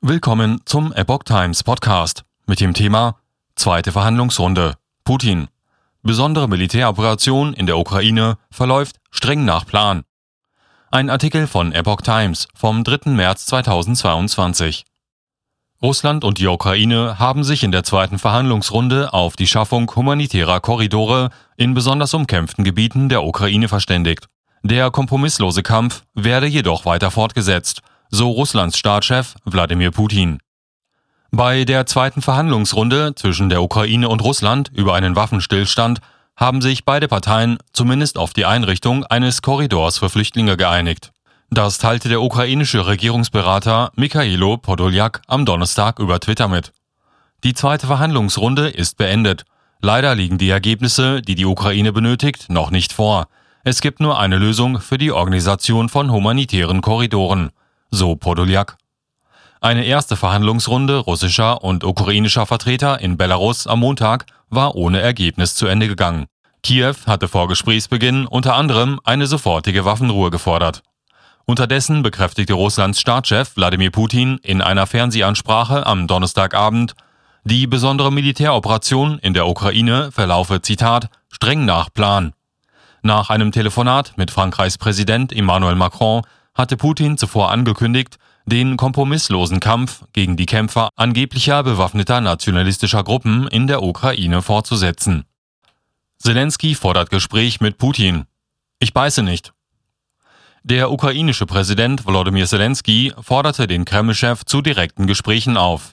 Willkommen zum Epoch Times Podcast mit dem Thema Zweite Verhandlungsrunde. Putin. Besondere Militäroperation in der Ukraine verläuft streng nach Plan. Ein Artikel von Epoch Times vom 3. März 2022. Russland und die Ukraine haben sich in der zweiten Verhandlungsrunde auf die Schaffung humanitärer Korridore in besonders umkämpften Gebieten der Ukraine verständigt. Der kompromisslose Kampf werde jedoch weiter fortgesetzt so Russlands Staatschef Wladimir Putin. Bei der zweiten Verhandlungsrunde zwischen der Ukraine und Russland über einen Waffenstillstand haben sich beide Parteien zumindest auf die Einrichtung eines Korridors für Flüchtlinge geeinigt. Das teilte der ukrainische Regierungsberater Mikhailo Podoljak am Donnerstag über Twitter mit. Die zweite Verhandlungsrunde ist beendet. Leider liegen die Ergebnisse, die die Ukraine benötigt, noch nicht vor. Es gibt nur eine Lösung für die Organisation von humanitären Korridoren so Podoljak. Eine erste Verhandlungsrunde russischer und ukrainischer Vertreter in Belarus am Montag war ohne Ergebnis zu Ende gegangen. Kiew hatte vor Gesprächsbeginn unter anderem eine sofortige Waffenruhe gefordert. Unterdessen bekräftigte Russlands Staatschef Wladimir Putin in einer Fernsehansprache am Donnerstagabend, die besondere Militäroperation in der Ukraine verlaufe, Zitat, streng nach Plan. Nach einem Telefonat mit Frankreichs Präsident Emmanuel Macron hatte Putin zuvor angekündigt, den kompromisslosen Kampf gegen die Kämpfer angeblicher bewaffneter nationalistischer Gruppen in der Ukraine fortzusetzen. Zelensky fordert Gespräch mit Putin. Ich beiße nicht. Der ukrainische Präsident Volodymyr Zelensky forderte den Kreml-Chef zu direkten Gesprächen auf.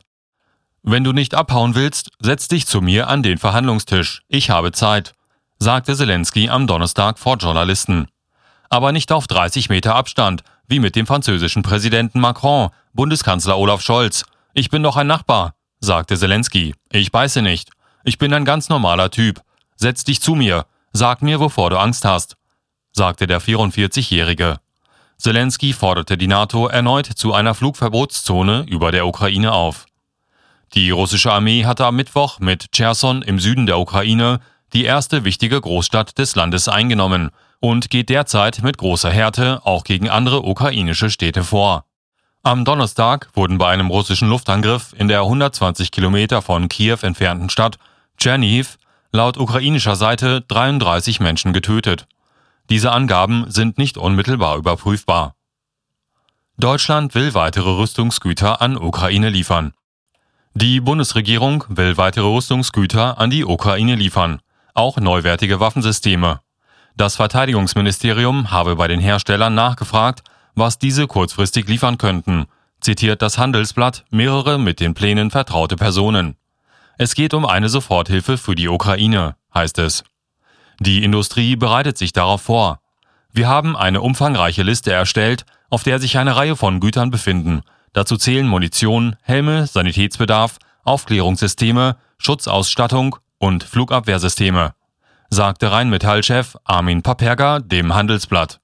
Wenn du nicht abhauen willst, setz dich zu mir an den Verhandlungstisch. Ich habe Zeit, sagte Zelensky am Donnerstag vor Journalisten. Aber nicht auf 30 Meter Abstand, wie mit dem französischen Präsidenten Macron, Bundeskanzler Olaf Scholz. Ich bin doch ein Nachbar, sagte Zelensky. Ich beiße nicht. Ich bin ein ganz normaler Typ. Setz dich zu mir. Sag mir, wovor du Angst hast, sagte der 44-Jährige. Zelensky forderte die NATO erneut zu einer Flugverbotszone über der Ukraine auf. Die russische Armee hatte am Mittwoch mit Cherson im Süden der Ukraine die erste wichtige Großstadt des Landes eingenommen und geht derzeit mit großer Härte auch gegen andere ukrainische Städte vor. Am Donnerstag wurden bei einem russischen Luftangriff in der 120 Kilometer von Kiew entfernten Stadt Tschernihiv laut ukrainischer Seite 33 Menschen getötet. Diese Angaben sind nicht unmittelbar überprüfbar. Deutschland will weitere Rüstungsgüter an Ukraine liefern. Die Bundesregierung will weitere Rüstungsgüter an die Ukraine liefern, auch neuwertige Waffensysteme. Das Verteidigungsministerium habe bei den Herstellern nachgefragt, was diese kurzfristig liefern könnten, zitiert das Handelsblatt mehrere mit den Plänen vertraute Personen. Es geht um eine Soforthilfe für die Ukraine, heißt es. Die Industrie bereitet sich darauf vor. Wir haben eine umfangreiche Liste erstellt, auf der sich eine Reihe von Gütern befinden. Dazu zählen Munition, Helme, Sanitätsbedarf, Aufklärungssysteme, Schutzausstattung und Flugabwehrsysteme sagte Rheinmetall-Chef Armin Paperga dem Handelsblatt.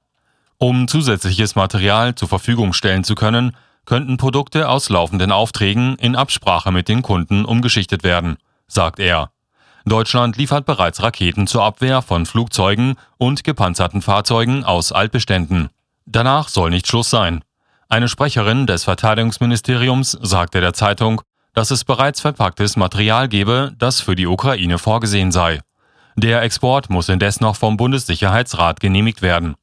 Um zusätzliches Material zur Verfügung stellen zu können, könnten Produkte aus laufenden Aufträgen in Absprache mit den Kunden umgeschichtet werden, sagt er. Deutschland liefert bereits Raketen zur Abwehr von Flugzeugen und gepanzerten Fahrzeugen aus Altbeständen. Danach soll nicht Schluss sein. Eine Sprecherin des Verteidigungsministeriums sagte der Zeitung, dass es bereits verpacktes Material gebe, das für die Ukraine vorgesehen sei. Der Export muss indes noch vom Bundessicherheitsrat genehmigt werden.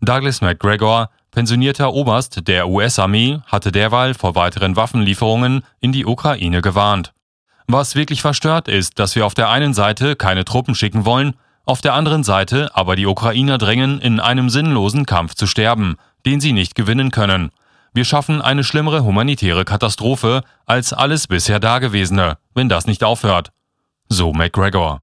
Douglas McGregor, pensionierter Oberst der US-Armee, hatte derweil vor weiteren Waffenlieferungen in die Ukraine gewarnt. Was wirklich verstört ist, dass wir auf der einen Seite keine Truppen schicken wollen, auf der anderen Seite aber die Ukrainer drängen, in einem sinnlosen Kampf zu sterben, den sie nicht gewinnen können. Wir schaffen eine schlimmere humanitäre Katastrophe als alles bisher Dagewesene, wenn das nicht aufhört. So McGregor.